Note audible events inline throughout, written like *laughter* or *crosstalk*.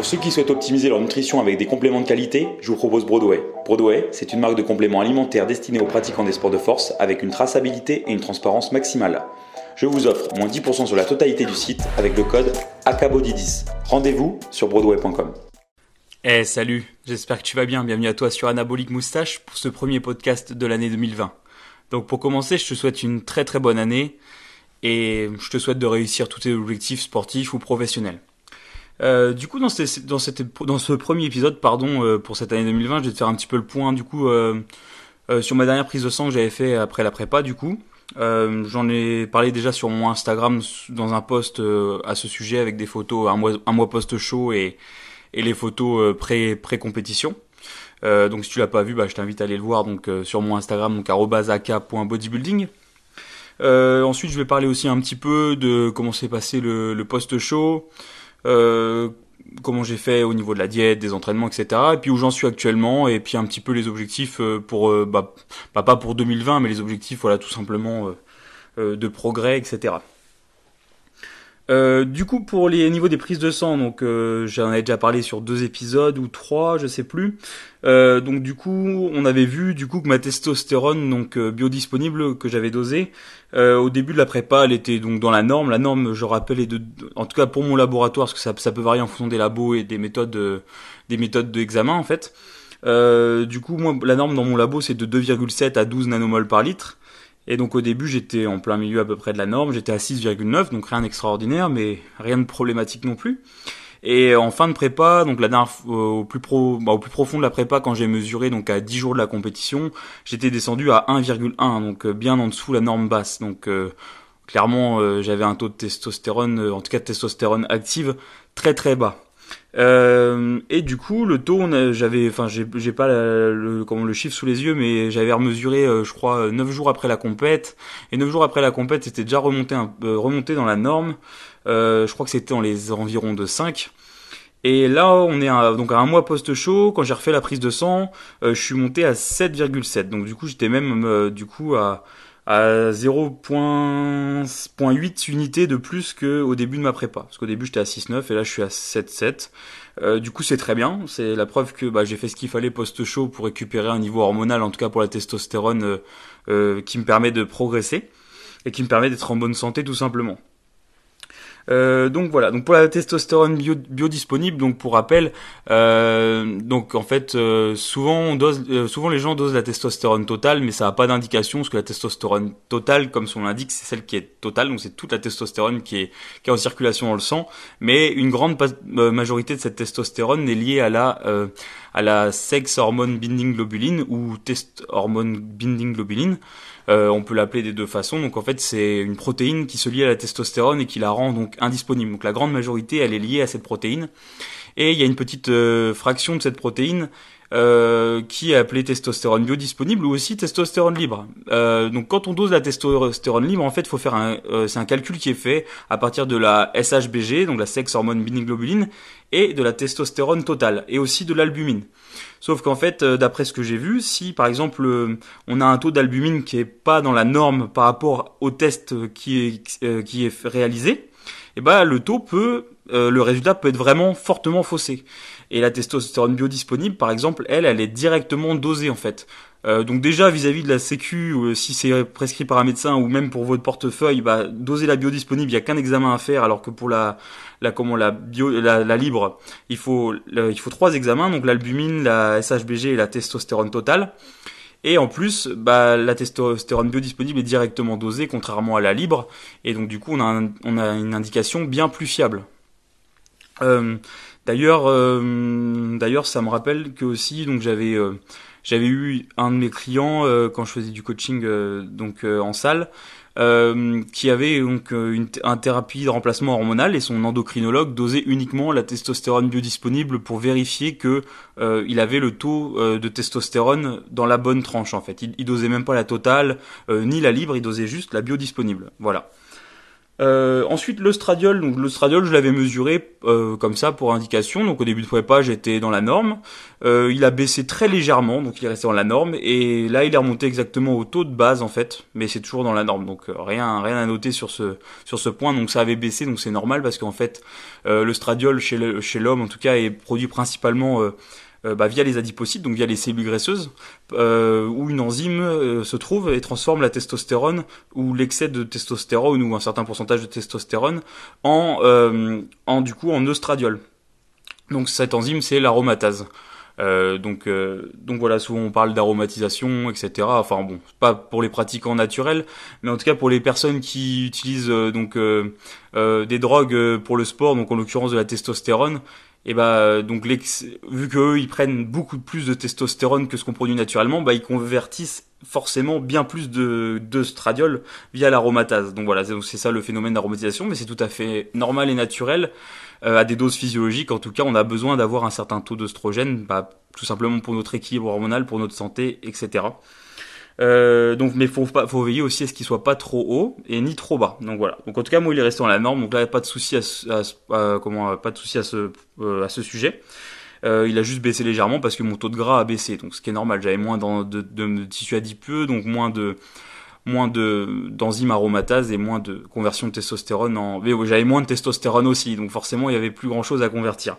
Pour ceux qui souhaitent optimiser leur nutrition avec des compléments de qualité, je vous propose Broadway. Broadway, c'est une marque de compléments alimentaires destinée aux pratiquants des sports de force avec une traçabilité et une transparence maximale. Je vous offre moins 10% sur la totalité du site avec le code ACABODY10. Rendez-vous sur broadway.com. Eh salut, j'espère que tu vas bien. Bienvenue à toi sur Anabolique Moustache pour ce premier podcast de l'année 2020. Donc pour commencer, je te souhaite une très très bonne année et je te souhaite de réussir tous tes objectifs sportifs ou professionnels. Euh, du coup, dans, ce, premier épisode, pardon, euh, pour cette année 2020, je vais te faire un petit peu le point, du coup, euh, sur ma dernière prise de sang que j'avais fait après la prépa, du coup. J'en ai parlé déjà sur mon Instagram dans un post à ce sujet avec des photos, un mois, un mois post show et, les photos pré, compétition. donc si tu l'as pas vu, bah, je t'invite à aller le voir donc sur mon Instagram donc @aka.bodybuilding. Ensuite, je vais parler aussi un petit peu de comment s'est passé le, le post-show, comment j'ai fait au niveau de la diète, des entraînements, etc. Et puis où j'en suis actuellement, et puis un petit peu les objectifs euh, pour, euh, bah, bah, pas pour 2020, mais les objectifs, voilà, tout simplement de progrès, etc. Euh, du coup, pour les niveaux des prises de sang, donc euh, j'en avais déjà parlé sur deux épisodes ou trois, je sais plus. Euh, donc du coup, on avait vu du coup que ma testostérone, donc biodisponible que j'avais dosée, au début de la prépa, elle était donc dans la norme. La norme, je rappelle, est de, en tout cas pour mon laboratoire, parce que ça, ça peut varier en fonction des labos et des méthodes, des méthodes d'examen en fait. du coup, moi, la norme dans mon labo, c'est de 2,7 à 12 nanomoles par litre. Et donc au début, j'étais en plein milieu à peu près de la norme, j'étais à 6,9, donc rien d'extraordinaire, mais rien de problématique non plus. Et en fin de prépa, donc la dernière au plus pro, bah, au plus profond de la prépa, quand j'ai mesuré donc à 10 jours de la compétition, j'étais descendu à 1,1, donc euh, bien en dessous la norme basse. Donc euh, clairement, euh, j'avais un taux de testostérone, en tout cas de testostérone active, très très bas. Euh, et du coup, le taux, j'avais, enfin, j'ai pas le, chiffre sous les yeux, mais j'avais remesuré, euh, je crois, 9 jours après la compète. Et 9 jours après la compète, c'était déjà remonté, euh, dans la norme. je crois que c'était dans les environs de 5. Et là, on est à, donc un mois post-show. Quand j'ai refait la prise de sang, je suis monté à 7,7. Donc du coup, j'étais même du coup à à 0.8 unités de plus qu'au début de ma prépa. Parce qu'au début j'étais à 6,9 et là je suis à 7,7. Euh, du coup c'est très bien, c'est la preuve que bah, j'ai fait ce qu'il fallait post-show pour récupérer un niveau hormonal, en tout cas pour la testostérone, euh, euh, qui me permet de progresser et qui me permet d'être en bonne santé tout simplement. Euh, donc voilà, donc pour la testostérone bio, biodisponible, donc pour rappel, euh, donc en fait euh, souvent on dose, euh, souvent les gens dosent la testostérone totale, mais ça n'a pas d'indication parce que la testostérone totale, comme son l'indique, c'est celle qui est totale, donc c'est toute la testostérone qui est qui est en circulation dans le sang, mais une grande majorité de cette testostérone est liée à la à la sex hormone binding globuline ou test hormone binding globuline. Euh, on peut l'appeler des deux façons. Donc en fait, c'est une protéine qui se lie à la testostérone et qui la rend donc indisponible. Donc la grande majorité, elle est liée à cette protéine. Et il y a une petite euh, fraction de cette protéine euh, qui est appelée testostérone biodisponible ou aussi testostérone libre. donc quand on dose la testostérone libre, en fait, faut faire un, c'est un calcul qui est fait à partir de la SHBG, donc la sex hormone binding globuline, et de la testostérone totale, et aussi de l'albumine. Sauf qu'en fait, euh, d'après ce que j'ai vu, si par exemple euh, on a un taux d'albumine qui est pas dans la norme par rapport au test qui est, euh, qui est réalisé, eh ben le taux peut, le résultat peut être vraiment fortement faussé. Et la testostérone biodisponible, par exemple, elle, elle est directement dosée en fait. Euh, donc déjà vis-à-vis de la sécu, euh, si c'est prescrit par un médecin ou même pour votre portefeuille, bah, doser la biodisponible, il y a qu'un examen à faire, alors que pour la, la comment la bio, la, libre, il faut il faut trois examens, donc l'albumine, la SHBG et la testostérone totale. Et en plus, bah, la testostérone biodisponible est directement dosée, contrairement à la libre, et donc du coup on a, une indication bien plus fiable. Euh, d'ailleurs, d'ailleurs, ça me rappelle que aussi, donc j'avais j'avais eu un de mes clients euh, quand je faisais du coaching euh, donc euh, en salle qui avait donc une, thérapie de remplacement hormonal et son endocrinologue dosait uniquement la testostérone biodisponible pour vérifier que il avait le taux de testostérone dans la bonne tranche en fait. Il, il dosait même pas la totale ni la libre, il dosait juste la biodisponible. Voilà. Euh, ensuite, le stradiol. Donc, le stradiol, je l'avais mesuré euh, comme ça pour indication. Donc, au début de prépa, j'étais dans la norme. Euh, il a baissé très légèrement, donc il est resté dans la norme. Et là, il est remonté exactement au taux de base en fait, mais c'est toujours dans la norme. Donc, rien, rien à noter sur ce sur ce point. Donc, ça avait baissé, donc c'est normal parce qu'en fait, le stradiol chez l'homme, en tout cas, est produit principalement bah, via les adipocytes, donc via les cellules graisseuses, euh, où une enzyme euh, se trouve et transforme la testostérone ou l'excès de testostérone ou un certain pourcentage de testostérone en, en du coup en oestradiol. Donc cette enzyme c'est l'aromatase. Euh, donc, donc voilà, souvent on parle d'aromatisation, etc. Enfin bon, pas pour les pratiquants naturels, mais en tout cas pour les personnes qui utilisent donc des drogues pour le sport, donc en l'occurrence de la testostérone, et bah donc vu qu'eux ils prennent beaucoup plus de testostérone que ce qu'on produit naturellement, bah ils convertissent forcément bien plus de, de stradiol via l'aromatase. Donc voilà, c'est ça le phénomène d'aromatisation, mais c'est tout à fait normal et naturel euh, à des doses physiologiques. En tout cas, on a besoin d'avoir un certain taux d'oestrogène, bah, tout simplement pour notre équilibre hormonal, pour notre santé, etc. Euh, donc, mais faut pas, faut veiller aussi à ce qu'il soit pas trop haut et ni trop bas. Donc voilà. Donc en tout cas, moi, il est resté dans la norme. Donc là, pas de souci à, comment, pas de souci à ce, euh, à ce sujet. Euh, il a juste baissé légèrement parce que mon taux de gras a baissé. Donc ce qui est normal. J'avais moins de, tissu adipeux, donc moins de moins de d'enzymes aromatase et moins de conversion de testostérone en. J'avais moins de testostérone aussi, donc forcément il y avait plus grand chose à convertir.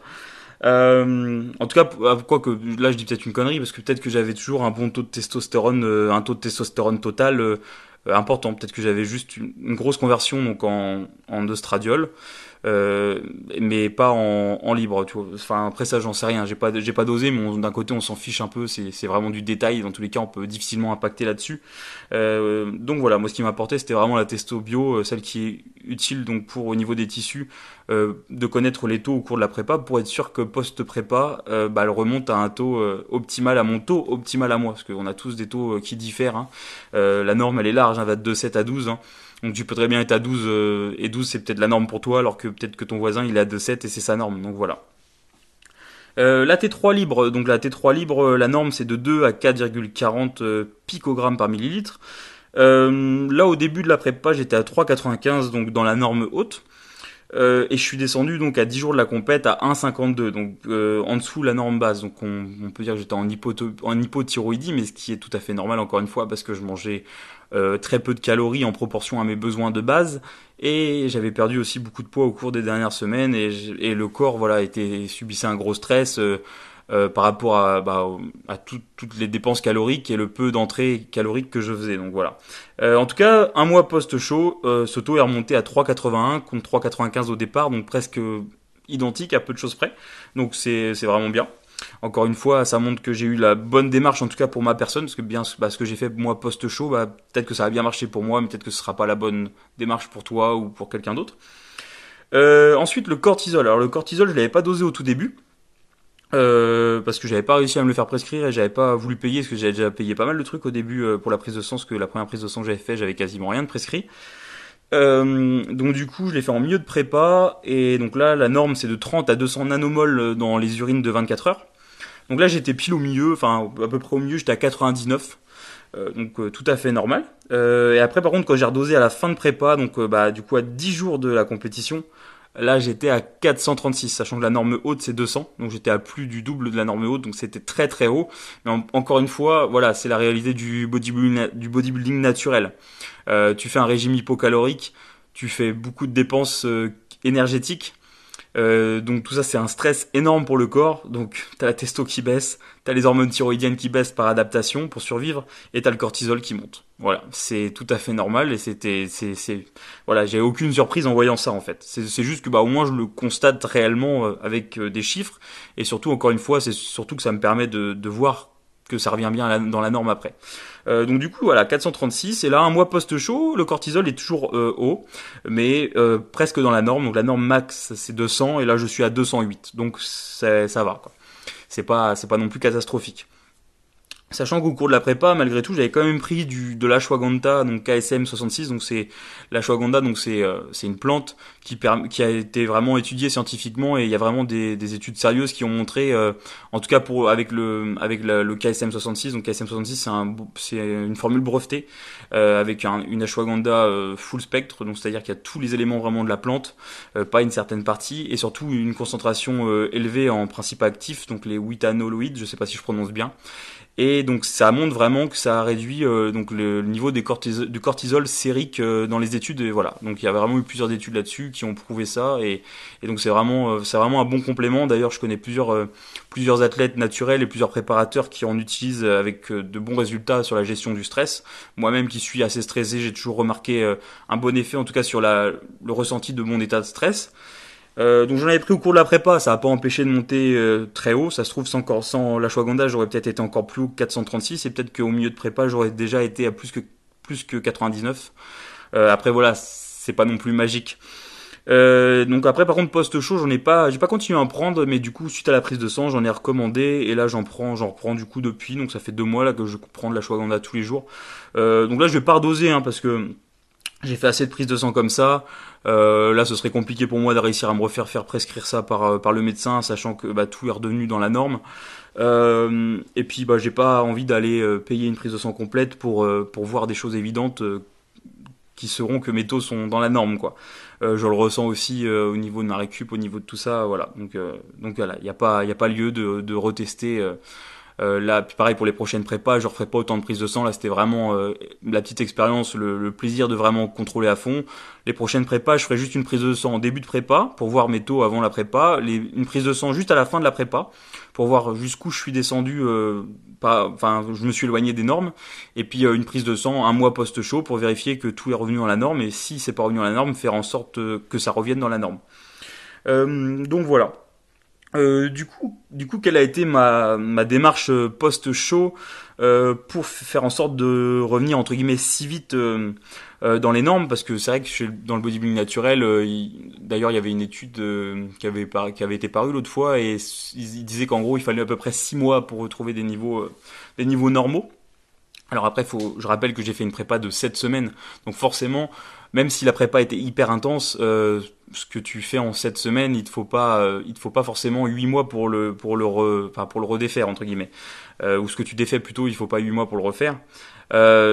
Euh, en tout cas, quoi que là je dis peut-être une connerie parce que peut-être que j'avais toujours un bon taux de testostérone, euh, un taux de testostérone total euh, important. Peut-être que j'avais juste une, grosse conversion donc en, en. Euh, mais pas en, en, libre. Tu vois. Enfin après ça j'en sais rien. J'ai pas j'ai pas dosé, mais d'un côté on s'en fiche un peu. C'est vraiment du détail. Dans tous les cas on peut difficilement impacter là-dessus. Euh, donc voilà, moi ce qui m'apportait c'était vraiment la testo bio, euh, celle qui est utile donc pour au niveau des tissus euh, de connaître les taux au cours de la prépa pour être sûr que post prépa euh, bah, elle remonte à un taux optimal à mon taux optimal à moi parce qu'on a tous des taux qui diffèrent. Hein. la norme elle est large, hein, va de 7 à 12. Hein. Donc tu peux très bien être à 12 euh, et 12 c'est peut-être la norme pour toi alors que peut-être que ton voisin il est à 2,7 et c'est sa norme. Donc voilà. Euh, la T3 libre, donc la T3 libre, euh, la norme c'est de 2 à 4,40 picogrammes par millilitre. là au début de la prépa j'étais à 3,95 donc dans la norme haute. Et je suis descendu donc à 10 jours de la compète à 1,52 donc en dessous la norme base donc on, peut dire que j'étais en, en hypothyroïdie mais ce qui est tout à fait normal encore une fois parce que je mangeais euh, très peu de calories en proportion à mes besoins de base. Et j'avais perdu aussi beaucoup de poids au cours des dernières semaines. Et, et le corps voilà était subissait un gros stress euh, euh, par rapport à, bah, toutes les dépenses caloriques et le peu d'entrée calorique que je faisais. Donc voilà. en tout cas, un mois post-show, ce taux est remonté à 3,81 contre 3,95 au départ, donc presque identique à peu de choses près. Donc c'est vraiment bien. Encore une fois, ça montre que j'ai eu la bonne démarche, en tout cas pour ma personne, parce que bien bah, ce que j'ai fait moi post-show, bah, peut-être que ça a bien marché pour moi, mais peut-être que ce sera pas la bonne démarche pour toi ou pour quelqu'un d'autre. Euh, ensuite, le cortisol. Alors le cortisol, je l'avais pas dosé au tout début. Euh, parce que j'avais pas réussi à me le faire prescrire et j'avais pas voulu payer parce que j'avais déjà payé pas mal de trucs au début euh, pour la prise de sang parce que la première prise de sang que j'avais fait j'avais quasiment rien de prescrit donc du coup je l'ai fait en milieu de prépa et donc là la norme c'est de 30 à 200 nanomoles dans les urines de 24 heures donc là, j'étais pile au milieu, enfin à peu près au milieu, j'étais à 99. Euh, donc euh, tout à fait normal. Euh, et après par contre quand j'ai redosé à la fin de prépa, donc bah du coup à 10 jours de la compétition, là j'étais à 436, sachant que la norme haute c'est 200, donc j'étais à plus du double de la norme haute, donc c'était très très haut. Mais encore une fois, voilà, c'est la réalité du bodybuilding, du bodybuilding naturel. tu fais un régime hypocalorique, tu fais beaucoup de dépenses énergétiques, euh, donc tout ça c'est un stress énorme pour le corps. Donc t'as la testo qui baisse, t'as les hormones thyroïdiennes qui baissent par adaptation pour survivre, et t'as le cortisol qui monte. Voilà, c'est tout à fait normal et c'était, c'est, c'est, voilà, j'ai aucune surprise en voyant ça en fait. C'est, juste que bah au moins je le constate réellement euh, avec euh, des chiffres et surtout encore une fois c'est surtout que ça me permet de, de voir que ça revient bien dans la norme après. Euh, donc du coup voilà 436 et là un mois post chaud le cortisol est toujours euh, haut mais euh, presque dans la norme donc la norme max c'est 200 et là je suis à 208 donc ça va quoi. C'est pas c'est pas non plus catastrophique. Sachant qu'au cours de la prépa, malgré tout, j'avais quand même pris du de l'ashwagandha, donc KSM 66, donc c'est l'ashwagandha, donc c'est euh, c'est une plante qui qui a été vraiment étudiée scientifiquement et il y a vraiment des, des études sérieuses qui ont montré, euh, en tout cas pour avec le avec le KSM 66, donc KSM 66 c'est un c'est une formule brevetée euh, avec un, une ashwagandha euh, full spectre, donc c'est-à-dire qu'il y a tous les éléments vraiment de la plante, pas une certaine partie et surtout une concentration élevée en principe actif, donc les withanoloïdes, je sais pas si je prononce bien. Et donc ça montre vraiment que ça a réduit euh, donc le, niveau des du cortisol sérique euh, dans les études. Et voilà. Donc il y a vraiment eu plusieurs études là-dessus qui ont prouvé ça. Et, donc c'est vraiment euh, vraiment un bon complément. D'ailleurs je connais plusieurs plusieurs athlètes naturels et plusieurs préparateurs qui en utilisent avec de bons résultats sur la gestion du stress. Moi-même qui suis assez stressé, j'ai toujours remarqué un bon effet en tout cas sur le ressenti de mon état de stress. Euh, donc j'en avais pris au cours de la prépa, ça n'a pas empêché de monter euh, très haut. Ça se trouve sans, sans l'ashwagandha, j'aurais peut-être été encore plus haut que 436 et peut-être qu'au milieu de prépa, j'aurais déjà été à plus que plus que 99. Euh, après voilà, c'est pas non plus magique. Euh, donc après par contre post chaud j'en ai pas j'ai pas continué à en prendre mais du coup suite à la prise de sang j'en ai recommandé et là j'en prends j'en reprends du coup depuis donc ça fait deux mois là que je prends de la l'ashwagandha tous les jours euh, donc là je vais pas redoser hein, parce que j'ai fait assez de prises de sang comme ça. Euh, là, ce serait compliqué pour moi de réussir à me refaire faire prescrire ça par, euh, par le médecin, sachant que bah, tout est redevenu dans la norme. Euh, et puis, bah, j'ai pas envie d'aller euh, payer une prise de sang complète pour, euh, pour voir des choses évidentes qui seront que mes taux sont dans la norme, quoi. je le ressens aussi au niveau de ma récup, au niveau de tout ça, voilà. Donc, donc voilà, il n'y a pas, il a pas lieu de, de retester euh, là, pareil pour les prochaines prépas, je referai pas autant de prises de sang. Là, c'était vraiment euh, la petite expérience, le, plaisir de vraiment contrôler à fond. Les prochaines prépas, je ferai juste une prise de sang en début de prépa pour voir mes taux avant la prépa, une prise de sang juste à la fin de la prépa pour voir jusqu'où je suis descendu. Euh, pas, enfin, je me suis éloigné des normes. Et puis une prise de sang un mois post chaud pour vérifier que tout est revenu dans la norme. Et si c'est pas revenu dans la norme, faire en sorte que ça revienne dans la norme. donc voilà. Euh, du coup, du coup, quelle a été ma, ma démarche euh, post-show euh, pour faire en sorte de revenir entre guillemets si vite dans les normes? Parce que c'est vrai que dans le bodybuilding naturel, d'ailleurs, il y avait une étude qui avait qui avait été parue l'autre fois et il disait qu'en gros, il fallait à peu près six mois pour retrouver des niveaux des niveaux normaux. Alors après, faut, je rappelle que j'ai fait une prépa de 7 semaines, donc forcément, même si la prépa était hyper intense, euh, ce que tu fais en 7 semaines, il te faut pas, euh, te faut pas forcément 8 mois pour le, pour le, enfin, pour le redéfaire entre guillemets, euh, ou ce que tu défais plutôt, il faut pas 8 mois pour le refaire.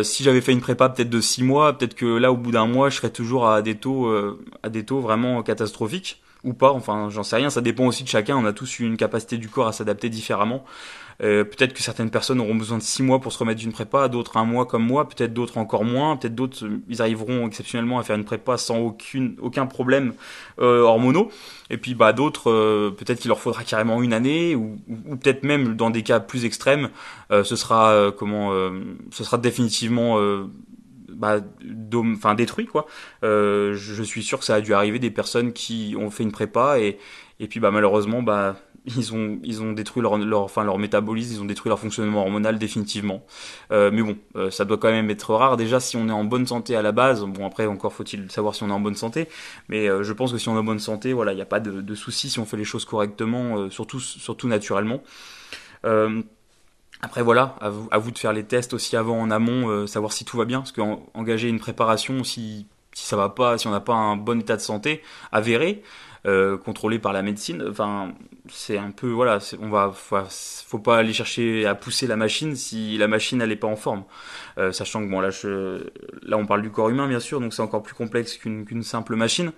Si j'avais fait une prépa peut-être de 6 mois, peut-être que là, au bout d'un mois, je serais toujours à des taux, à des taux vraiment catastrophiques ou pas. Enfin, j'en sais rien. Ça dépend aussi de chacun. On a tous une capacité du corps à s'adapter différemment. Euh, peut-être que certaines personnes auront besoin de six mois pour se remettre d'une prépa, d'autres un mois comme moi, peut-être d'autres encore moins, peut-être d'autres euh, ils arriveront exceptionnellement à faire une prépa sans aucun problème euh, hormonaux. Et puis bah d'autres euh, peut-être qu'il leur faudra carrément une année ou, peut-être même dans des cas plus extrêmes, ce sera comment ce sera définitivement bah, enfin détruit quoi. Je suis sûr que ça a dû arriver des personnes qui ont fait une prépa et et puis bah malheureusement bah ils ont ils ont détruit leur leur enfin leur métabolisme, ils ont détruit leur fonctionnement hormonal définitivement. Euh, mais bon, euh, ça doit quand même être rare. Déjà si on est en bonne santé à la base, bon après encore faut-il savoir si on est en bonne santé, mais euh, je pense que si on est en bonne santé, voilà, il n'y a pas de, de souci si on fait les choses correctement, surtout surtout naturellement. Après voilà, à vous, de faire les tests aussi avant en amont, savoir si tout va bien, parce qu'engager une préparation, si si ça va pas, si on n'a pas un bon état de santé avéré, contrôlé par la médecine. Enfin, c'est un peu voilà, on va, faut, pas aller chercher à pousser la machine si la machine elle est pas en forme. Euh, sachant que bon là, je, là on parle du corps humain bien sûr, donc c'est encore plus complexe qu'une simple machine.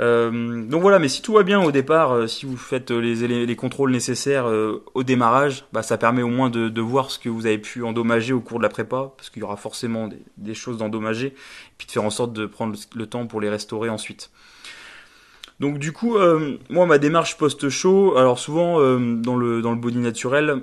Euh, donc voilà, mais si tout va bien au départ, euh, si vous faites les, les contrôles nécessaires euh, au démarrage, bah, ça permet au moins de, de, voir ce que vous avez pu endommager au cours de la prépa, parce qu'il y aura forcément des, des choses d'endommager, puis de faire en sorte de prendre le temps pour les restaurer ensuite. Donc du coup, euh, moi ma démarche post-show, alors souvent euh, dans le dans le body naturel,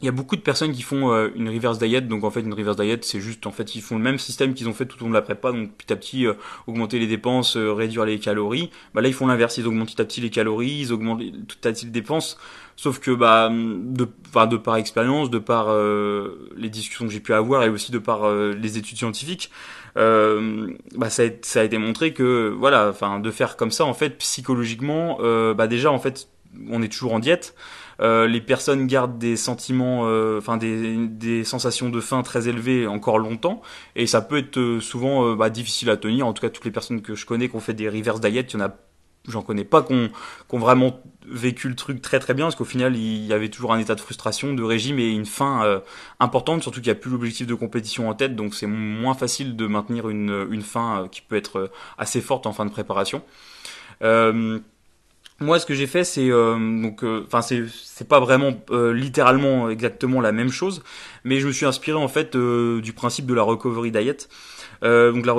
il y a beaucoup de personnes qui font euh, une reverse diet. Donc en fait une reverse diet, c'est juste en fait ils font le même système qu'ils ont fait tout au long de la prépa. Donc petit à petit augmenter les dépenses, réduire les calories. Bah là ils font l'inverse, ils augmentent petit à petit les calories, ils augmentent tout à petit les dépenses. Sauf que bah de enfin de par expérience, de par les discussions que j'ai pu avoir et aussi de par les études scientifiques euh, bah ça, a, ça a été montré que voilà, enfin de faire comme ça en fait psychologiquement, euh, bah déjà en fait on est toujours en diète. Euh, les personnes gardent des sentiments, euh, enfin des, sensations de faim très élevées encore longtemps, et ça peut être euh, souvent bah, difficile à tenir. En tout cas, toutes les personnes que je connais qui ont fait des reverse diet, il y en a, j'en connais pas qui ont, vraiment vécu le truc très très bien, parce qu'au final, il y avait toujours un état de frustration, de régime et une faim importante, surtout qu'il n'y a plus l'objectif de compétition en tête, donc c'est moins facile de maintenir une, une faim qui peut être assez forte en fin de préparation. Euh, moi, ce que j'ai fait, c'est euh, donc, euh, enfin, c'est c'est pas vraiment euh, littéralement exactement la même chose, mais je me suis inspiré en fait du principe de la recovery diet. donc la,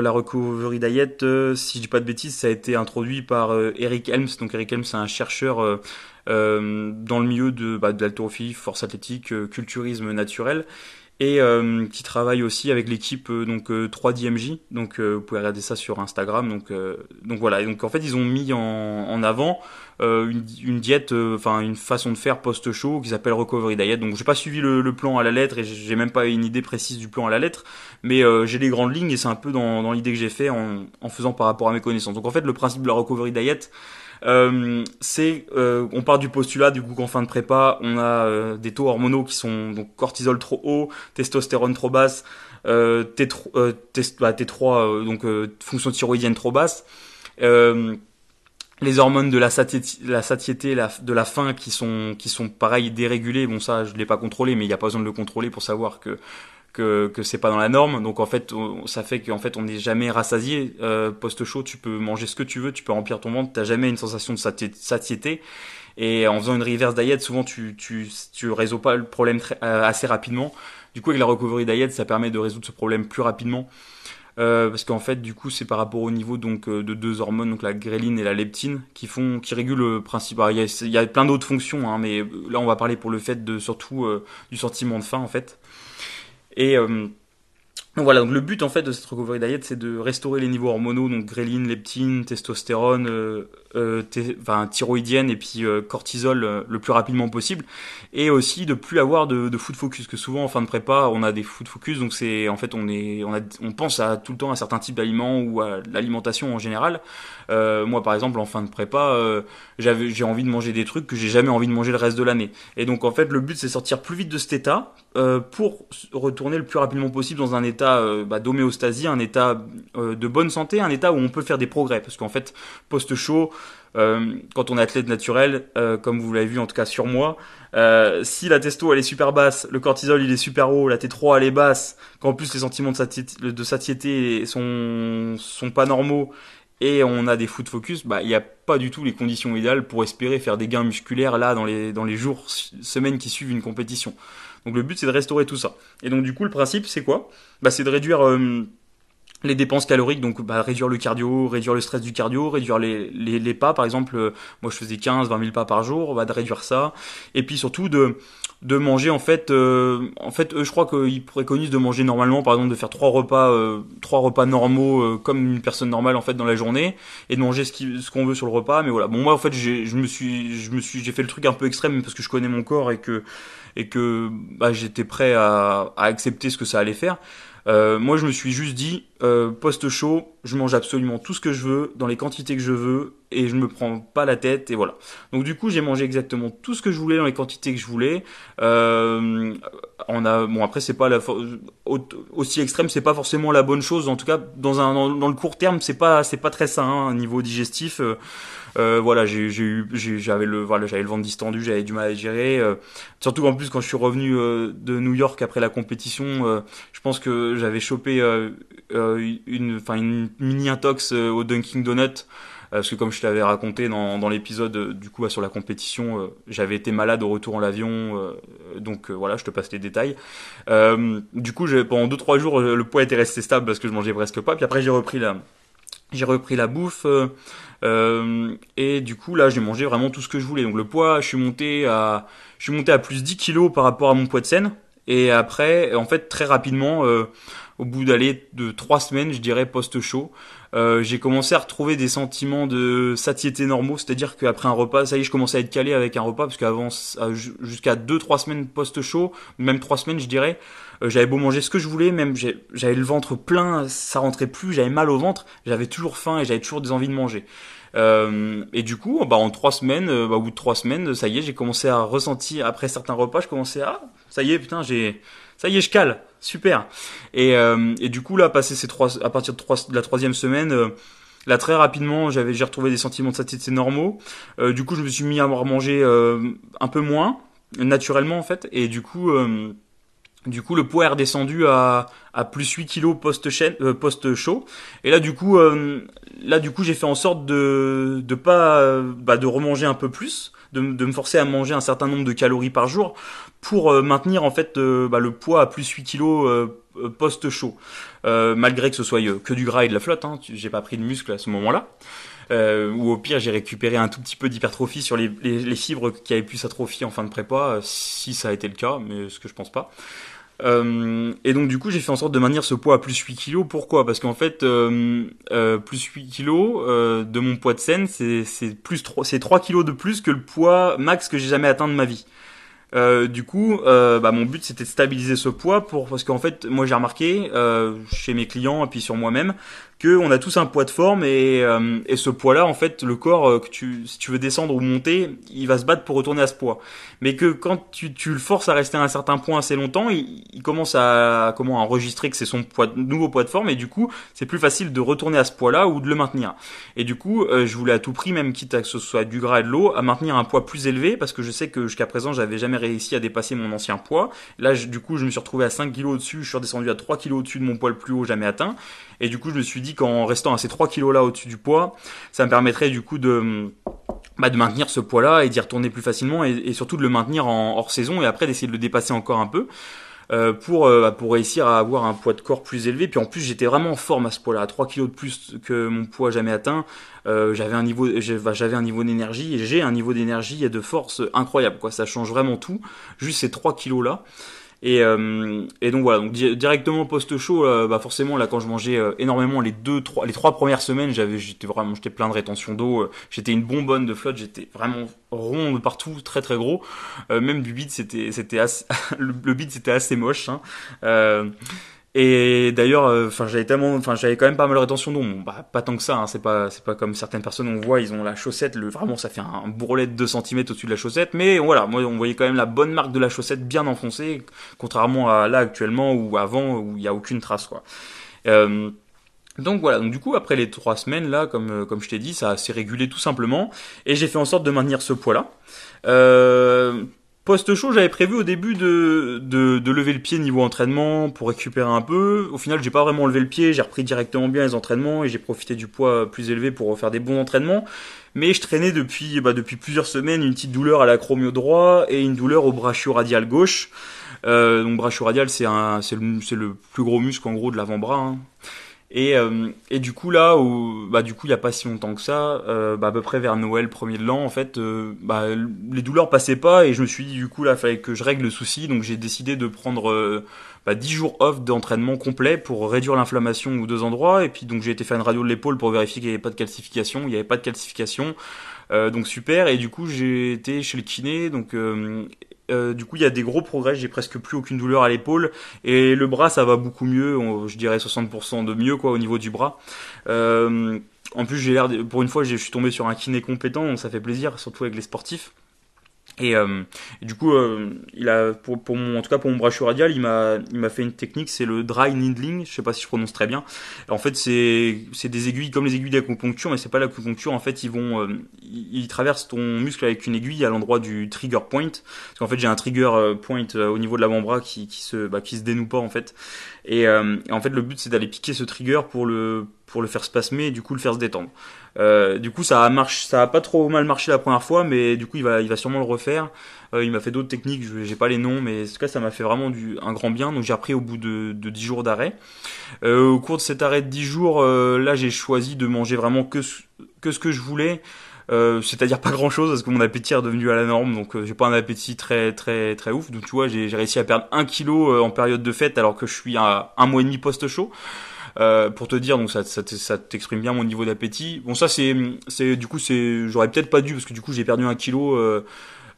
la recovery diet, si je dis pas de bêtises, ça a été introduit par Eric Helms. Donc Eric Helms, c'est un chercheur dans le milieu de, bah, de l'haltérophilie, force athlétique, culturisme naturel et euh, qui travaille aussi avec l'équipe euh, donc 3DMJ. Euh, donc vous pouvez regarder ça sur Instagram. Donc voilà. Donc en fait ils ont mis en, avant une, diète, enfin une façon de faire post-show qui s'appelle Recovery Diet. Donc j'ai pas suivi le, plan à la lettre et j'ai même pas une idée précise du plan à la lettre, mais j'ai les grandes lignes et c'est un peu dans, dans l'idée que j'ai fait en, en faisant par rapport à mes connaissances. Donc en fait le principe de la Recovery Diet euh, c'est, euh, on part du postulat du coup qu'en fin de prépa, on a euh, des taux hormonaux qui sont donc cortisol trop haut, testostérone trop basse, euh, T3, bah, T3 donc fonction thyroïdienne trop basse. les hormones de la satiété, la satiété de la faim qui sont qui sont pareil dérégulées. Bon ça je l'ai pas contrôlé, mais il n'y a pas besoin de le contrôler pour savoir que que que c'est pas dans la norme. Donc en fait, ça fait qu'en fait on n'est jamais rassasié. Euh, post chaud, tu peux manger ce que tu veux, tu peux remplir ton ventre, t'as jamais une sensation de satiété. Et en faisant une reverse diet, souvent tu tu tu résous pas le problème euh, assez rapidement. Du coup, avec la recovery diet, ça permet de résoudre ce problème plus rapidement. Euh, parce qu'en fait, du coup, c'est par rapport au niveau donc euh, de deux hormones, donc la gréline et la leptine, qui font, qui régulent le principe. Il y a, y a plein d'autres fonctions, hein, mais là, on va parler pour le fait de surtout du sentiment de faim, en fait. Et euh, donc voilà, donc le but en fait de cette recovery diet, c'est de restaurer les niveaux hormonaux, donc gréline, leptine, testostérone, euh, euh, thyroïdienne et puis euh, cortisol euh, le plus rapidement possible. Et aussi de plus avoir de, de food focus que souvent en fin de prépa on a des food focus donc c'est en fait on est on a on pense à tout le temps à certains types d'aliments ou à l'alimentation en général euh, moi par exemple en fin de prépa j'avais j'ai envie de manger des trucs que j'ai jamais envie de manger le reste de l'année. Et donc en fait le but c'est sortir plus vite de cet état pour retourner le plus rapidement possible dans un état bah, d'homéostasie un état de bonne santé un état où on peut faire des progrès. Parce qu'en fait post chaud euh, quand on est athlète naturel, euh, comme vous l'avez vu en tout cas sur moi, euh, si la testo elle est super basse, le cortisol il est super haut, la T3 elle est basse, qu'en plus les sentiments de satiété, de sont pas normaux et on a des foot focus, bah il n'y a pas du tout les conditions idéales pour espérer faire des gains musculaires là dans les dans les jours semaines qui suivent une compétition. Donc le but c'est de restaurer tout ça. Et donc du coup le principe c'est quoi? Bah c'est de réduire euh, les dépenses caloriques, donc bah, réduire le cardio, réduire le stress du cardio, réduire les, les, les pas, par exemple, euh, moi je faisais 15, 20 000 pas par jour, bah, de réduire ça, et puis surtout de de manger en fait, euh, en fait, eux, je crois qu'ils préconisent de manger normalement, par exemple, de faire trois repas, euh, trois repas normaux comme une personne normale en fait dans la journée, et de manger ce qu'on ce qu'on veut sur le repas, mais voilà. Bon moi en fait, je me suis, je me suis, j'ai fait le truc un peu extrême parce que je connais mon corps et que et que bah, j'étais prêt à, à accepter ce que ça allait faire. Euh, moi, je me suis juste dit, euh, post-show, je mange absolument tout ce que je veux, dans les quantités que je veux, et je me prends pas la tête, et voilà. Donc du coup, j'ai mangé exactement tout ce que je voulais, dans les quantités que je voulais. Euh, on a, bon après, c'est pas la aussi extrême, c'est pas forcément la bonne chose. En tout cas, dans le court terme, c'est pas c'est pas très sain, hein, niveau digestif. Euh, voilà, j'ai eu, j'avais le, voilà, j'avais le ventre distendu, j'avais du mal à gérer. Surtout en plus quand je suis revenu de New York après la compétition, je pense que j'avais chopé une, enfin une mini intox au Dunkin Donut parce que comme je t'avais raconté dans, dans l'épisode du coup sur la compétition, j'avais été malade au retour en l'avion, donc voilà, je te passe les détails. du coup, pendant 2-3 jours, le poids était resté stable parce que je mangeais presque pas, puis après j'ai repris la, j'ai repris la bouffe. Euh, et du coup, là, j'ai mangé vraiment tout ce que je voulais. Donc le poids, je suis monté à, je suis monté à plus 10 kilos par rapport à mon poids de scène. Et après, en fait, très rapidement, euh, au bout d'aller de trois semaines, je dirais post-show, euh, j'ai commencé à retrouver des sentiments de satiété normaux, c'est-à-dire qu'après un repas, ça y est, je commençais à être calé avec un repas, parce qu'avant, jusqu'à deux, trois semaines post-show, même trois semaines, je dirais, euh, j'avais beau manger ce que je voulais, même j'avais le ventre plein, ça rentrait plus, j'avais mal au ventre, j'avais toujours faim et j'avais toujours des envies de manger. et du coup, bah, en trois semaines, bah, au bout de trois semaines, ça y est, j'ai commencé à ressentir, après certains repas, je commençais à, ça y est, putain, j'ai, ça y est, je cale, super. Et, et du coup, là, passé ces trois, à partir de, trois, de la troisième semaine, Là très rapidement, j'avais j'ai retrouvé des sentiments de satiété normaux. Euh, du coup, je me suis mis à manger euh, un peu moins naturellement en fait, et du coup, euh, du coup, le poids est redescendu à, à plus 8 kilos post post chaud. Et là, du coup, là du coup, j'ai fait en sorte de de pas bah, de remanger un peu plus, de, de me forcer à manger un certain nombre de calories par jour pour maintenir en fait bah, le poids à plus 8 kilos euh, post chaud, euh, malgré que ce soit euh, que du gras et de la flotte. Hein, j'ai pas pris de muscle à ce moment-là. Euh, ou au pire j'ai récupéré un tout petit peu d'hypertrophie sur les, les, les, fibres qui avaient pu s'atrophier en fin de prépa, si ça a été le cas, mais ce que je pense pas. Euh, et donc du coup j'ai fait en sorte de maintenir ce poids à plus 8 kilos. Pourquoi? Parce qu'en fait euh, plus 8 kilos de mon poids de scène c'est plus 3, 3 kilos de plus que le poids max que j'ai jamais atteint de ma vie. Euh, du coup, euh, bah, mon but c'était de stabiliser ce poids pour parce qu'en fait, moi j'ai remarqué euh, chez mes clients et puis sur moi-même que on a tous un poids de forme et, euh, et ce poids-là, en fait, le corps euh, que tu si tu veux descendre ou monter, il va se battre pour retourner à ce poids. Mais que quand tu, tu le forces à rester à un certain point assez longtemps, il, il commence à comment enregistrer que c'est son poids, nouveau poids de forme et du coup, c'est plus facile de retourner à ce poids-là ou de le maintenir. Et du coup, je voulais à tout prix, même quitte à que ce soit du gras et de l'eau, à maintenir un poids plus élevé parce que je sais que jusqu'à présent, j'avais jamais réussi à dépasser mon ancien poids. Là, du coup, je me suis retrouvé à 5 kg au-dessus, je suis redescendu à 3 kg au-dessus de mon poids le plus haut jamais atteint. Et du coup, je me suis dit qu'en restant à ces 3 kg là au-dessus du poids, ça me permettrait du coup de bah, de maintenir ce poids-là et d'y retourner plus facilement et, surtout de le maintenir en hors saison et après d'essayer de le dépasser encore un peu. Euh, pour euh, bah, pour réussir à avoir un poids de corps plus élevé. Puis en plus, j'étais vraiment en forme à ce poids-là, à 3 kilos de plus que mon poids jamais atteint. Euh, j'avais un niveau, bah, j'avais un niveau d'énergie et j'ai un niveau d'énergie et de force incroyable. Quoi, ça change vraiment tout. Juste ces 3 kilos là. Et, euh, et donc voilà, donc directement post show, euh, bah forcément là quand je mangeais euh, énormément les deux, trois, les trois premières semaines, j'avais, j'étais vraiment, j'étais plein de rétention d'eau, j'étais une bonbonne de flotte, j'étais vraiment rond de partout, très très gros. même du bide, c'était, c'était *laughs* le, le bide c'était assez moche. Hein. Et d'ailleurs, euh, enfin, j'avais tellement, j'avais quand même pas mal de rétention d'eau. Bah, pas tant que ça. Hein, c'est pas, c'est pas comme certaines personnes on voit, ils ont la chaussette, le vraiment, ça fait un bourrelet de 2 cm au-dessus de la chaussette. Mais voilà, moi, on voyait quand même la bonne marque de la chaussette bien enfoncée, contrairement à là actuellement ou avant où il y a aucune trace. Euh, donc voilà, donc du coup après les trois semaines là, comme euh, comme je t'ai dit, ça s'est régulé tout simplement, et j'ai fait en sorte de maintenir ce poids là. Post-show, j'avais prévu au début de, de, lever le pied niveau entraînement pour récupérer un peu. Au final, j'ai pas vraiment levé le pied, j'ai repris directement bien les entraînements et j'ai profité du poids plus élevé pour faire des bons entraînements. Mais je traînais depuis, bah, depuis plusieurs semaines une petite douleur à l'acromio droit et une douleur au brachio-radial gauche. Euh, donc brachio-radial, c'est le, le plus gros muscle en gros de l'avant-bras. Hein. Et, euh, du coup là, où, bah du coup il y a pas si longtemps que ça, euh, bah, à peu près vers Noël, premier de l'an, en fait, euh, bah, les douleurs passaient pas et je me suis dit du coup là, fallait que je règle le souci, donc j'ai décidé de prendre bah, 10 jours off d'entraînement complet pour réduire l'inflammation aux deux endroits. Et puis donc j'ai été faire une radio de l'épaule pour vérifier qu'il n'y avait pas de calcification, il n'y avait pas de calcification. donc super. Et du coup j'ai été chez le kiné. Donc euh, du coup, il y a des gros progrès. J'ai presque plus aucune douleur à l'épaule et le bras, ça va beaucoup mieux. je dirais 60% de mieux quoi au niveau du bras. Euh, en plus, j'ai l'air, pour une fois, je suis tombé sur un kiné compétent, ça fait plaisir, surtout avec les sportifs. Et, euh, du coup, euh, il a, pour, pour mon, en tout cas pour mon brachio radial, il m'a, il m'a fait une technique, c'est le dry needling. Je sais pas si je prononce très bien. En fait, c'est, c'est des aiguilles comme les aiguilles d'acupuncture, mais c'est pas l'acupuncture. En fait, ils vont, euh, ils, traversent ton muscle avec une aiguille à l'endroit du trigger point. Parce qu'en fait, j'ai un trigger euh, point euh, au niveau de l'avant-bras qui, qui se, bah, qui se dénoue pas en fait. Et, et en fait, le but c'est d'aller piquer ce trigger pour le, pour le faire spasmer et du coup le faire se détendre. Euh, du coup, ça a marché, ça a pas trop mal marché la première fois, mais du coup, il va, il va sûrement le refaire. Euh, il m'a fait d'autres techniques, j'ai pas les noms, mais en tout cas, ça m'a fait vraiment du, un grand bien. Donc, j'ai appris au bout de, de 10 jours d'arrêt. Euh, au cours de cet arrêt de 10 jours, euh, là, j'ai choisi de manger vraiment que, que ce que je voulais. Euh, c'est-à-dire pas grand chose parce que mon appétit est redevenu à la norme donc euh, j'ai pas un appétit très très très ouf donc tu vois j'ai réussi à perdre un kilo en période de fête alors que je suis à un mois et demi post chaud euh, pour te dire, donc ça, ça, ça t'exprime bien mon niveau d'appétit. Bon, ça c'est, c'est du coup c'est, j'aurais peut-être pas dû parce que du coup j'ai perdu un kilo. Euh,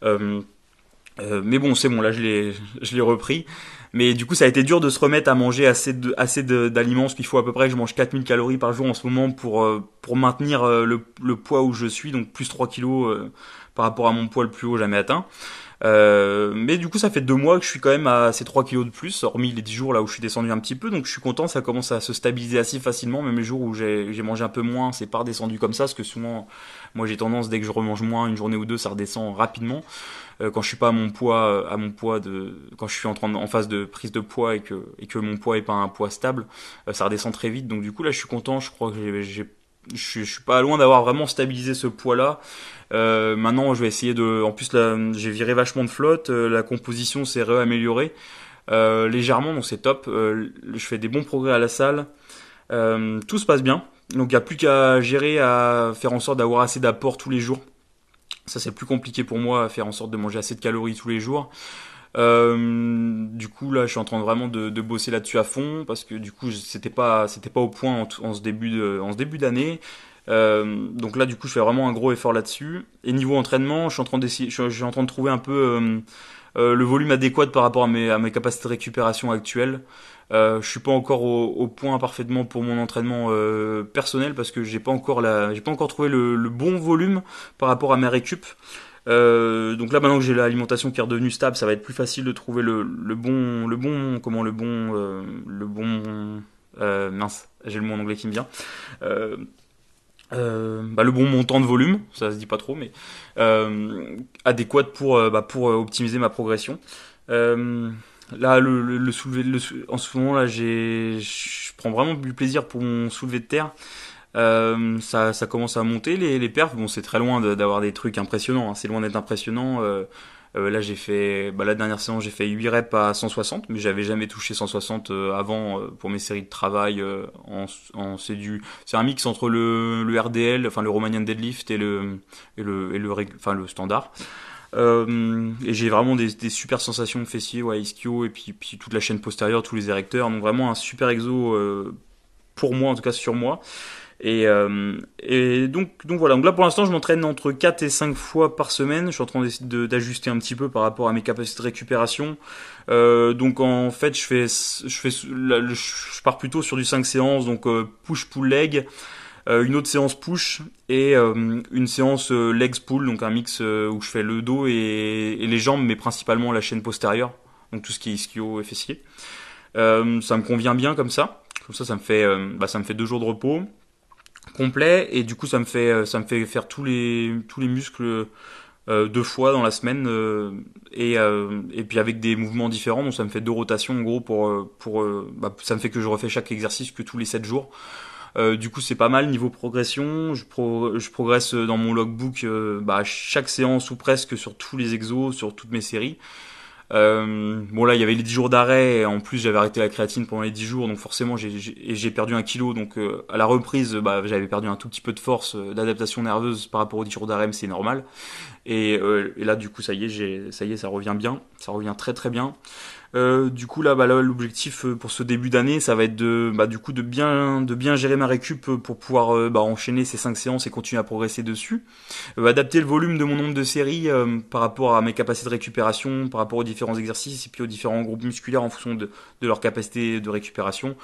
euh, Euh, mais bon, c'est bon, là je l'ai, je l'ai repris. Mais du coup, ça a été dur de se remettre à manger assez de, assez d'aliments, parce qu'il faut à peu près que je mange 4000 calories par jour en ce moment pour pour maintenir le, le poids où je suis, donc plus 3 kilos par rapport à mon poids le plus haut jamais atteint. Euh, mais du coup, ça fait deux mois que je suis quand même à ces 3 kilos de plus, hormis les 10 jours là où je suis descendu un petit peu. Donc je suis content, ça commence à se stabiliser assez facilement. Même les jours où j'ai mangé un peu moins, c'est pas redescendu comme ça. Parce que souvent, moi j'ai tendance, dès que je remange moins, une journée ou deux, ça redescend rapidement. Euh, quand je suis pas à mon poids, à mon poids de, quand je suis en, train en phase de prise de poids et que, mon poids est pas un poids stable, euh, ça redescend très vite. Donc du coup là, je suis content. Je crois que j'ai je, suis pas loin d'avoir vraiment stabilisé ce poids-là. Euh, maintenant, je vais essayer de. En plus, j'ai viré vachement de flotte. Euh, la composition s'est réaméliorée euh, légèrement, donc c'est top. Je fais des bons progrès à la salle. Tout se passe bien. Donc, il n'y a plus qu'à gérer, à faire en sorte d'avoir assez d'apports tous les jours. Ça, c'est plus compliqué pour moi, à faire en sorte de manger assez de calories tous les jours. Euh, du coup là, je suis en train de vraiment de, de bosser là-dessus à fond parce que du coup c'était pas c'était pas au point en, en ce début de, en ce début d'année. Euh, donc là, du coup, je fais vraiment un gros effort là-dessus. Et niveau entraînement, je suis en train suis en train de trouver un peu euh, euh, le volume adéquat par rapport à mes, à mes capacités de récupération actuelles. Euh, je suis pas encore au, au, point parfaitement pour mon entraînement euh, personnel parce que j'ai pas encore la, j'ai pas encore trouvé le, le, bon volume par rapport à mes récup. Euh, donc là maintenant que j'ai l'alimentation qui est redevenue stable, ça va être plus facile de trouver le, le bon, le bon, comment le bon, euh, le bon, euh, mince, j'ai le mot en anglais qui me vient. Euh, bah, le bon montant de volume, ça se dit pas trop, mais euh, adéquat pour, euh, bah, pour euh, optimiser ma progression. Euh, là, le, le, le le, en ce moment là, je prends vraiment du plaisir pour mon soulevé de terre. Euh, ça, ça commence à monter les, les perfs. Bon, c'est très loin d'avoir des trucs impressionnants. Hein. C'est loin d'être impressionnant. Euh, euh, là, j'ai fait, bah, la dernière séance, j'ai fait 8 reps à 160, mais j'avais jamais touché 160 euh, avant pour mes séries de travail. En, en c'est du, c'est un mix entre le, le RDL, enfin le Romanian deadlift et le, et le, et le, enfin le standard. Euh, et j'ai vraiment des, des, super sensations fessiers, ouais, ischio, et puis, puis toute la chaîne postérieure, tous les érecteurs. Donc vraiment un super exo euh, pour moi, en tout cas sur moi. Et, euh, donc, voilà, donc là pour l'instant je m'entraîne entre 4 et 5 fois par semaine, je suis en train d'ajuster un petit peu par rapport à mes capacités de récupération. Euh, donc en fait je fais, je, fais je pars plutôt sur du 5 séances, donc euh, push-pull leg, euh, une autre séance push et euh, une séance euh, legs pull, donc un mix où je fais le dos et, les jambes, mais principalement la chaîne postérieure, donc tout ce qui est ischio et fessier. ça me convient bien comme ça, comme ça ça me fait, bah, ça me fait deux jours de repos complet et du coup ça me fait euh, ça me fait faire tous les tous les muscles euh, deux fois dans la semaine euh, et puis avec des mouvements différents donc ça me fait deux rotations en gros pour pour bah, ça me fait que je refais chaque exercice que tous les sept jours. Du coup c'est pas mal niveau progression je pro je progresse dans mon logbook bah, chaque séance ou presque sur tous les exos sur toutes mes séries euh, bon là il y avait les 10 jours d'arrêt en plus j'avais arrêté la créatine pendant les 10 jours donc forcément j'ai perdu un kilo donc euh, à la reprise bah, j'avais perdu un tout petit peu de force euh, d'adaptation nerveuse par rapport aux 10 jours d'arrêt mais c'est normal. Et, euh, et, là du coup ça y est ça y est ça revient bien ça revient très très bien euh, du coup là, bah, l'objectif euh, pour ce début d'année, ça va être de, bah, du coup de bien, gérer ma récup euh, pour pouvoir bah, enchaîner ces cinq séances et continuer à progresser dessus. Adapter le volume de mon nombre de séries par rapport à mes capacités de récupération, par rapport aux différents exercices et puis aux différents groupes musculaires en fonction de, de leur capacité de récupération.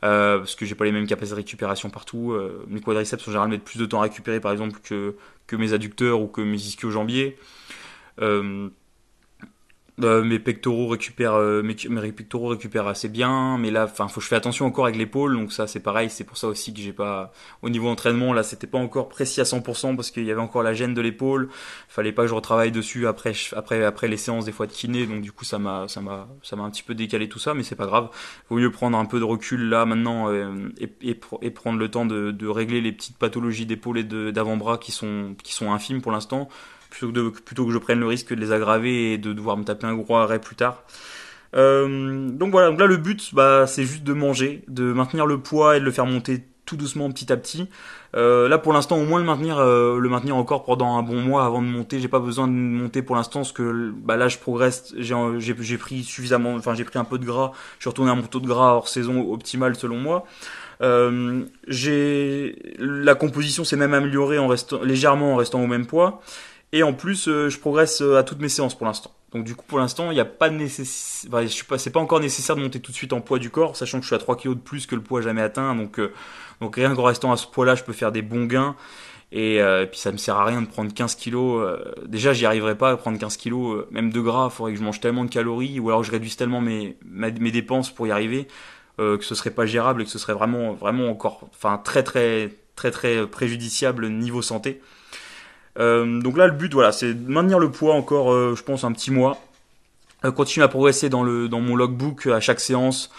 Parce que j'ai pas les mêmes capacités de récupération partout. Mes quadriceps en général mettent plus de temps à récupérer par exemple que, mes adducteurs ou que mes ischio-jambiers. Euh, mes pectoraux récupèrent euh, mes, mes, pectoraux récupèrent assez bien mais là enfin faut que je fais attention encore avec l'épaule donc ça c'est pareil c'est pour ça aussi que j'ai pas au niveau entraînement là c'était pas encore précis à 100% parce qu'il y avait encore la gêne de l'épaule. Fallait pas que je retravaille dessus après après après les séances des fois de kiné donc du coup ça m'a ça m'a ça m'a un petit peu décalé tout ça mais c'est pas grave. Vaut mieux prendre un peu de recul là maintenant euh, et, et, et, prendre le temps de, de régler les petites pathologies d'épaule et d'avant-bras qui sont qui sont infimes pour l'instant plutôt que, de, plutôt que je prenne le risque de les aggraver et de devoir me taper un gros arrêt plus tard. Euh, donc voilà, donc là le but, bah, c'est juste de manger, de maintenir le poids et de le faire monter tout doucement petit à petit. Euh, là pour l'instant au moins le maintenir, euh, le maintenir encore pendant un bon mois avant de monter. J'ai pas besoin de monter pour l'instant parce que bah, là je progresse. J'ai pris suffisamment, enfin j'ai pris un peu de gras. Je suis retourné à mon taux de gras hors saison optimal selon moi. Euh, j'ai la composition s'est même améliorée en restant légèrement en restant au même poids Et en plus, je progresse à toutes mes séances pour l'instant. Donc du coup, pour l'instant, il n'y a pas pas, c'est pas encore nécessaire de monter tout de suite en poids du corps, sachant que je suis à 3 kg de plus que le poids jamais atteint. Donc, donc rien qu'en restant à ce poids-là, je peux faire des bons gains. Et, puis ça me sert à rien de prendre 15 kilos. déjà, j'y arriverai pas à prendre 15 kilos, même de gras. Il faudrait que je mange tellement de calories, ou alors je réduise tellement mes, mes dépenses pour y arriver. Euh, que ce serait pas gérable et que ce serait vraiment, vraiment encore, enfin très très très très préjudiciable niveau santé. Euh, donc là, le but, voilà, c'est de maintenir le poids encore, euh, je pense, un petit mois. continuer à progresser dans le dans mon logbook à chaque séance.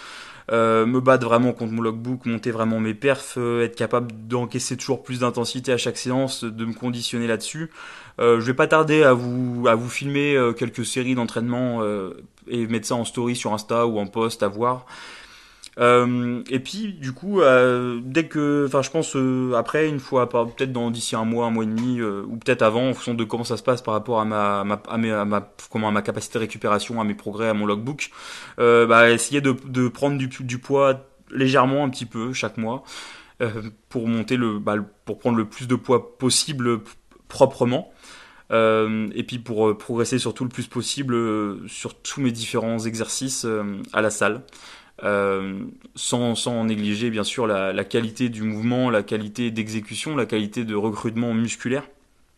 me battre vraiment contre mon logbook, monter vraiment mes perfs, être capable d'encaisser toujours plus d'intensité à chaque séance, de me conditionner là-dessus. je vais pas tarder à vous à vous filmer quelques séries d'entraînement et mettre ça en story sur Insta ou en post à voir. Euh, et puis du coup, euh, dès que, enfin, je pense euh, après une fois, peut-être dans d'ici un mois, un mois et demi, ou peut-être avant, en fonction de comment ça se passe par rapport à ma, à, ma, comment à ma capacité de récupération, à mes progrès, à mon logbook, bah, essayer de, prendre du, poids légèrement un petit peu chaque mois pour monter le, bah, pour prendre le plus de poids possible proprement. Et puis pour progresser surtout le plus possible sur tous mes différents exercices à la salle. Euh, sans, négliger bien sûr la, qualité du mouvement, la qualité d'exécution, la qualité de recrutement musculaire.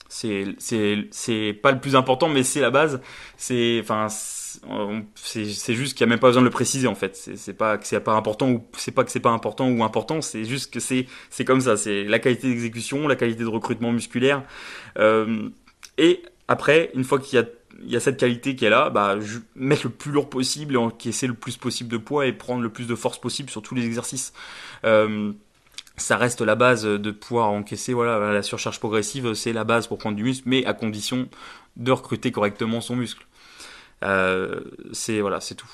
C'est pas le plus important, mais c'est la base. C'est enfin juste qu'il n'y a même pas besoin de le préciser en fait. C'est pas que c'est pas important ou c'est pas que c'est pas important ou important. C'est juste que c'est c'est comme ça. C'est la qualité d'exécution, la qualité de recrutement musculaire. Euh, et après, une fois qu'il y a il y a cette qualité qui est là, bah, mettre le plus lourd possible et encaisser le plus possible de poids et prendre le plus de force possible sur tous les exercices. Euh, ça reste la base de pouvoir encaisser voilà la surcharge progressive c'est la base pour prendre du muscle mais à condition de recruter correctement son muscle. Euh, c'est voilà c'est tout.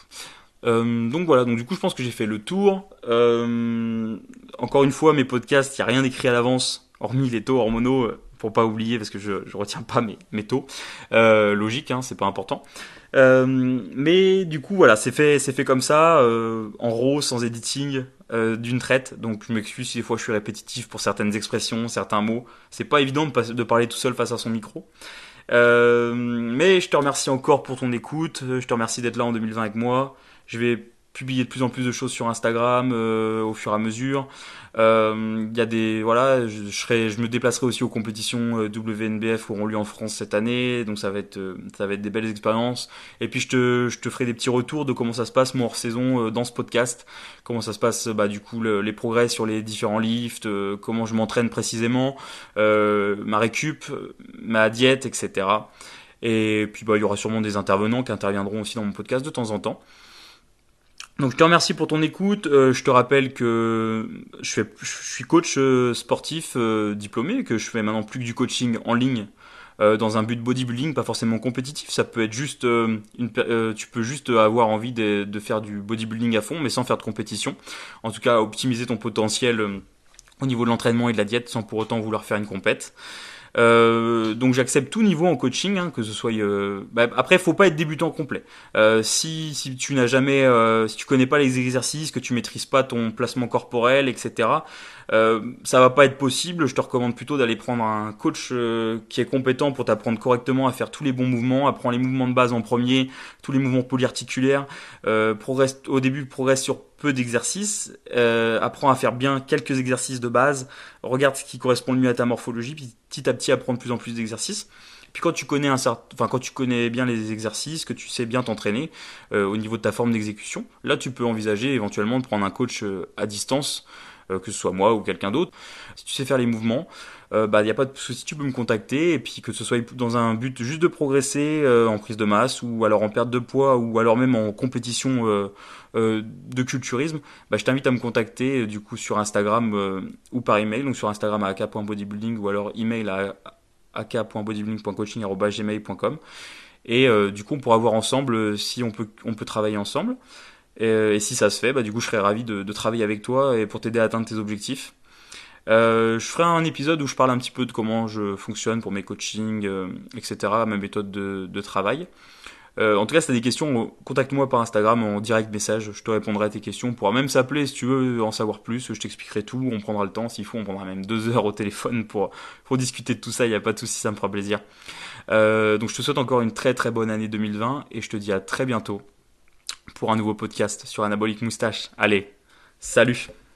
Euh, donc voilà donc du coup je pense que j'ai fait le tour. Encore une fois mes podcasts il y a rien d'écrit à l'avance hormis les taux hormonaux pour pas oublier parce que je, retiens pas mes, taux. Euh, logique, hein, c'est pas important. Euh, mais du coup, voilà, c'est fait, c'est fait comme ça, euh, en raw, sans editing, d'une traite. Donc, je m'excuse si des fois je suis répétitif pour certaines expressions, certains mots. C'est pas évident de, de, parler tout seul face à son micro. Mais je te remercie encore pour ton écoute. Je te remercie d'être là en 2020 avec moi. Je vais publier de plus en plus de choses sur Instagram euh, au fur et à mesure. Euh, il y a des voilà, je, serai, je me déplacerai aussi aux compétitions euh, WNBF qui auront lieu en France cette année, donc ça va être ça va être des belles expériences. Et puis je te je te ferai des petits retours de comment ça se passe moi hors saison dans ce podcast, comment ça se passe bah du coup les progrès sur les différents lifts, comment je m'entraîne précisément, ma récup, ma diète, etc. Et puis bah il y aura sûrement des intervenants qui interviendront aussi dans mon podcast de temps en temps. Donc je te remercie pour ton écoute. Euh, je te rappelle que je, fais, je suis coach euh, sportif euh, diplômé, que je fais maintenant plus que du coaching en ligne dans un but bodybuilding, pas forcément compétitif. Ça peut être juste, une, tu peux juste avoir envie de, de, faire du bodybuilding à fond, mais sans faire de compétition. En tout cas, optimiser ton potentiel au niveau de l'entraînement et de la diète, sans pour autant vouloir faire une compète. Euh, donc j'accepte tout niveau en coaching, hein, que ce soit. Euh, bah, après, faut pas être débutant complet. Euh, si si tu n'as jamais, euh, si tu connais pas les exercices, que tu maîtrises pas ton placement corporel, etc. Euh, ça va pas être possible. Je te recommande plutôt d'aller prendre un coach euh, qui est compétent pour t'apprendre correctement à faire tous les bons mouvements, apprendre les mouvements de base en premier, tous les mouvements polyarticulaires. Progresse au début, progresse sur d'exercices, euh, apprends à faire bien quelques exercices de base, regarde ce qui correspond le mieux à ta morphologie, puis petit à petit apprends de plus en plus d'exercices. Puis quand tu connais un certain, enfin quand tu connais bien les exercices, que tu sais bien t'entraîner euh, au niveau de ta forme d'exécution, là tu peux envisager éventuellement de prendre un coach à distance euh, que ce soit moi ou quelqu'un d'autre. Si tu sais faire les mouvements, euh, bah il n'y a pas de souci, tu peux me contacter et puis que ce soit dans un but juste de progresser euh, en prise de masse ou alors en perte de poids ou alors même en compétition de culturisme, bah, je t'invite à me contacter du coup sur Instagram ou par email, donc sur Instagram à ak.bodybuilding ou alors email à ak.bodybuilding.coaching.gmail.com et du coup on pourra voir ensemble si on peut on peut travailler ensemble. Et, si ça se fait, bah, du coup, je serais ravi de, travailler avec toi et pour t'aider à atteindre tes objectifs. Euh, je ferai un épisode où je parle un petit peu de comment je fonctionne pour mes coachings, euh, etc., ma méthode de, travail. Euh, en tout cas, si tu as des questions, contacte-moi par Instagram en direct message. Je te répondrai à tes questions. On pourra même s'appeler si tu veux en savoir plus. Je t'expliquerai tout. On prendra le temps. S'il faut, on prendra même deux heures au téléphone pour, pour discuter de tout ça. Il n'y a pas de souci, ça me fera plaisir. Euh, donc, je te souhaite encore une très très bonne année 2020 et je te dis à très bientôt pour un nouveau podcast sur Anabolique Moustache. Allez, salut